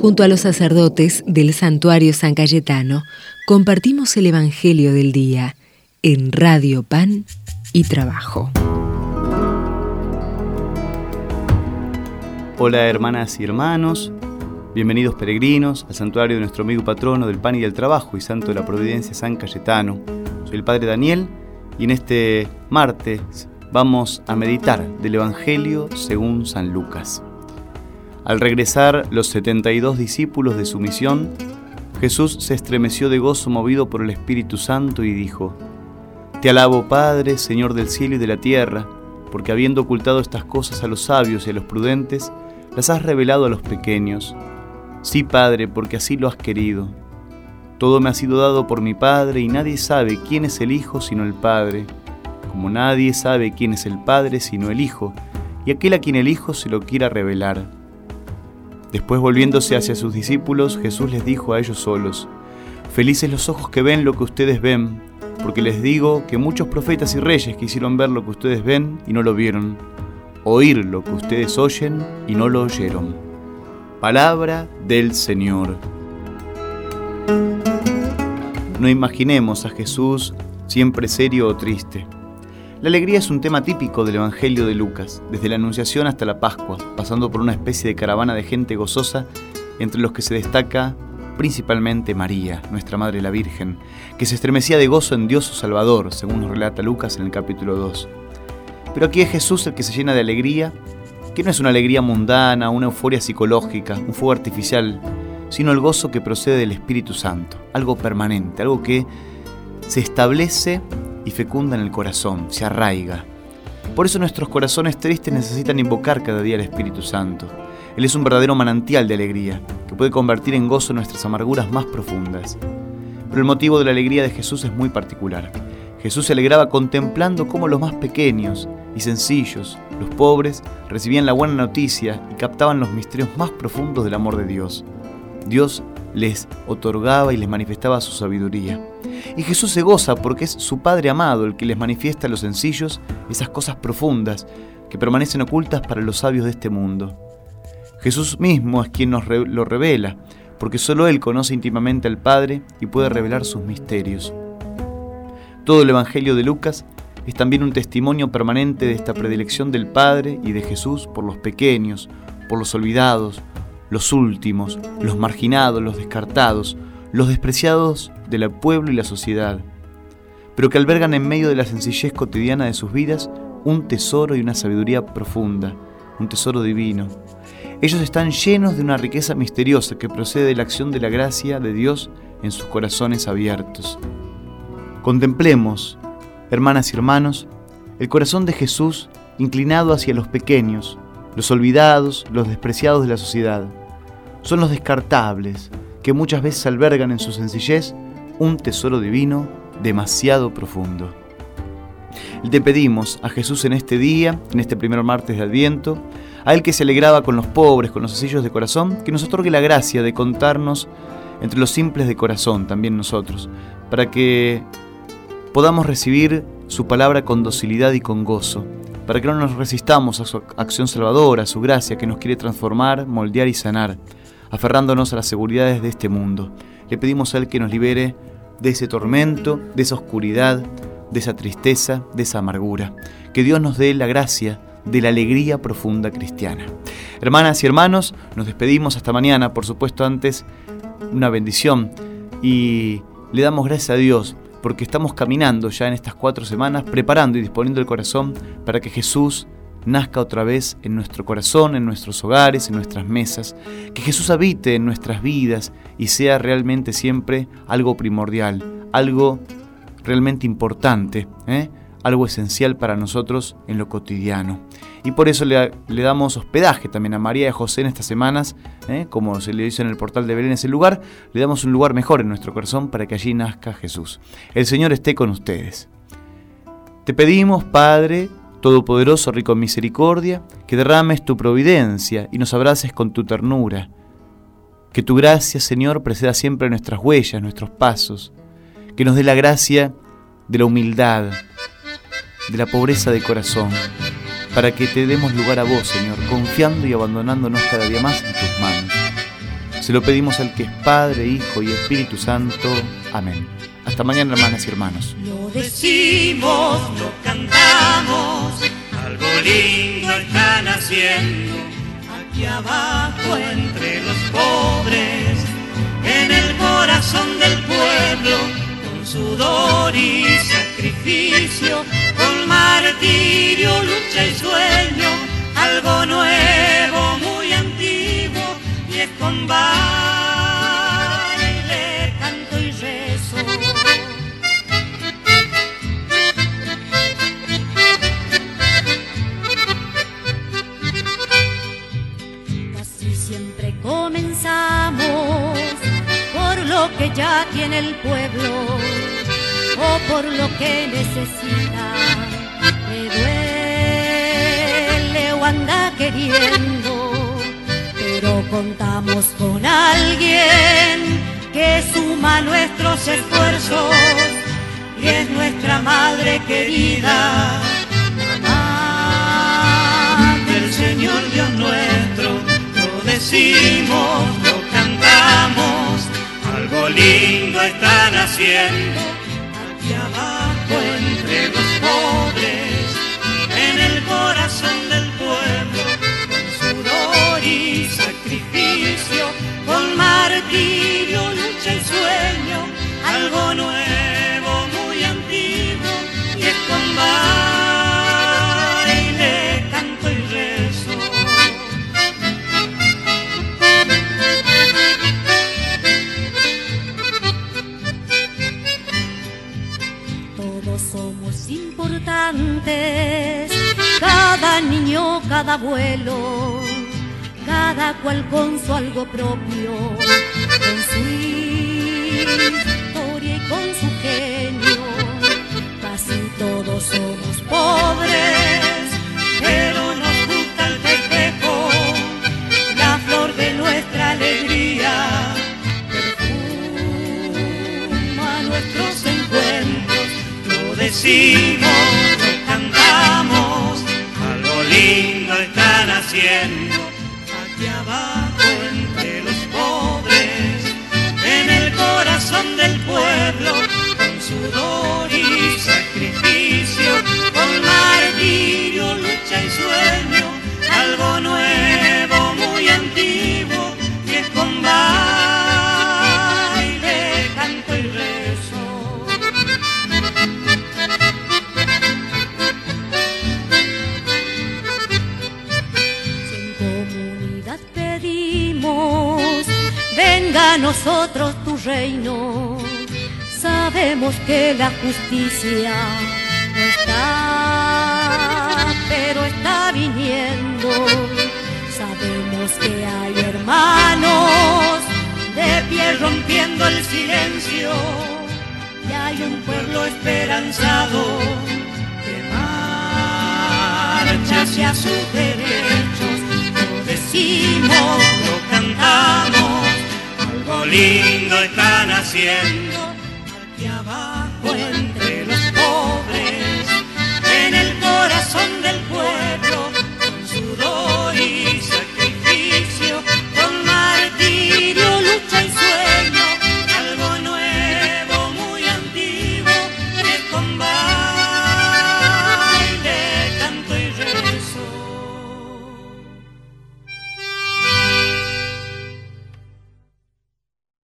Junto a los sacerdotes del santuario San Cayetano, compartimos el Evangelio del Día en Radio Pan y Trabajo. Hola hermanas y hermanos, bienvenidos peregrinos al santuario de nuestro amigo patrono del pan y del trabajo y santo de la providencia San Cayetano. Soy el Padre Daniel y en este martes vamos a meditar del Evangelio según San Lucas. Al regresar los 72 discípulos de su misión, Jesús se estremeció de gozo movido por el Espíritu Santo y dijo, Te alabo Padre, Señor del cielo y de la tierra, porque habiendo ocultado estas cosas a los sabios y a los prudentes, las has revelado a los pequeños. Sí, Padre, porque así lo has querido. Todo me ha sido dado por mi Padre y nadie sabe quién es el Hijo sino el Padre, como nadie sabe quién es el Padre sino el Hijo, y aquel a quien el Hijo se lo quiera revelar. Después volviéndose hacia sus discípulos, Jesús les dijo a ellos solos, Felices los ojos que ven lo que ustedes ven, porque les digo que muchos profetas y reyes quisieron ver lo que ustedes ven y no lo vieron, oír lo que ustedes oyen y no lo oyeron. Palabra del Señor. No imaginemos a Jesús siempre serio o triste. La alegría es un tema típico del Evangelio de Lucas, desde la Anunciación hasta la Pascua, pasando por una especie de caravana de gente gozosa, entre los que se destaca principalmente María, nuestra Madre la Virgen, que se estremecía de gozo en Dios su Salvador, según nos relata Lucas en el capítulo 2. Pero aquí es Jesús el que se llena de alegría, que no es una alegría mundana, una euforia psicológica, un fuego artificial, sino el gozo que procede del Espíritu Santo, algo permanente, algo que se establece y fecunda en el corazón, se arraiga. Por eso nuestros corazones tristes necesitan invocar cada día al Espíritu Santo. Él es un verdadero manantial de alegría, que puede convertir en gozo nuestras amarguras más profundas. Pero el motivo de la alegría de Jesús es muy particular. Jesús se alegraba contemplando cómo los más pequeños y sencillos, los pobres, recibían la buena noticia y captaban los misterios más profundos del amor de Dios. Dios les otorgaba y les manifestaba su sabiduría. Y Jesús se goza porque es su Padre amado el que les manifiesta a los sencillos esas cosas profundas que permanecen ocultas para los sabios de este mundo. Jesús mismo es quien nos lo revela, porque solo Él conoce íntimamente al Padre y puede revelar sus misterios. Todo el Evangelio de Lucas es también un testimonio permanente de esta predilección del Padre y de Jesús por los pequeños, por los olvidados, los últimos, los marginados, los descartados, los despreciados del pueblo y la sociedad, pero que albergan en medio de la sencillez cotidiana de sus vidas un tesoro y una sabiduría profunda, un tesoro divino. Ellos están llenos de una riqueza misteriosa que procede de la acción de la gracia de Dios en sus corazones abiertos. Contemplemos, hermanas y hermanos, el corazón de Jesús inclinado hacia los pequeños, los olvidados, los despreciados de la sociedad. Son los descartables, que muchas veces albergan en su sencillez un tesoro divino demasiado profundo. Te pedimos a Jesús en este día, en este primer martes de Adviento, a Él que se alegraba con los pobres, con los sencillos de corazón, que nos otorgue la gracia de contarnos entre los simples de corazón, también nosotros, para que podamos recibir su palabra con docilidad y con gozo, para que no nos resistamos a su acción salvadora, a su gracia que nos quiere transformar, moldear y sanar, aferrándonos a las seguridades de este mundo. Le pedimos a Él que nos libere de ese tormento, de esa oscuridad, de esa tristeza, de esa amargura. Que Dios nos dé la gracia de la alegría profunda cristiana. Hermanas y hermanos, nos despedimos hasta mañana, por supuesto antes una bendición y le damos gracias a Dios porque estamos caminando ya en estas cuatro semanas, preparando y disponiendo el corazón para que Jesús nazca otra vez en nuestro corazón, en nuestros hogares, en nuestras mesas, que Jesús habite en nuestras vidas y sea realmente siempre algo primordial, algo realmente importante. ¿eh? algo esencial para nosotros en lo cotidiano. Y por eso le, damos hospedaje también a María y a José en estas semanas, ¿eh? como se le dice en el portal de Belén, ese lugar, le damos un lugar mejor en nuestro corazón para que allí nazca Jesús. El Señor esté con ustedes. Te pedimos, Padre, Todopoderoso, rico en misericordia, que derrames tu providencia y nos abraces con tu ternura. Que tu gracia, Señor, preceda siempre nuestras huellas, nuestros pasos. Que nos dé la gracia de la humildad, de la pobreza de corazón, para que te demos lugar a vos, Señor, confiando y abandonándonos cada día más en tus manos. Se lo pedimos al que es Padre, Hijo y Espíritu Santo. Amén. Hasta mañana, hermanas y hermanos. Lo decimos, lo cantamos, algo lindo está naciendo aquí abajo entre los pobres, en el corazón del pueblo, con sudor y sacrificio, con martirio, lucha y sueño, algo nuevo, muy antiguo, y es con ya tiene el pueblo o por lo que necesita. Me duele o anda queriendo, pero contamos con alguien que suma nuestros esfuerzos y es nuestra madre querida. Están haciendo importantes, cada niño, cada abuelo, cada cual con su algo propio, con su historia y con su genio. Casi todos somos pobres, pero nos gusta el festejo, la flor de nuestra alegría perfuma nuestros encuentros, lo decimos, aquí abajo entre los pobres, en el corazón del pueblo, con sudor y nosotros tu reino. Sabemos que la justicia no está, pero está viniendo. Sabemos que hay hermanos de pie rompiendo el silencio y hay un pueblo esperanzado que marcha hacia sus derechos. Decimos, lindo están haciendo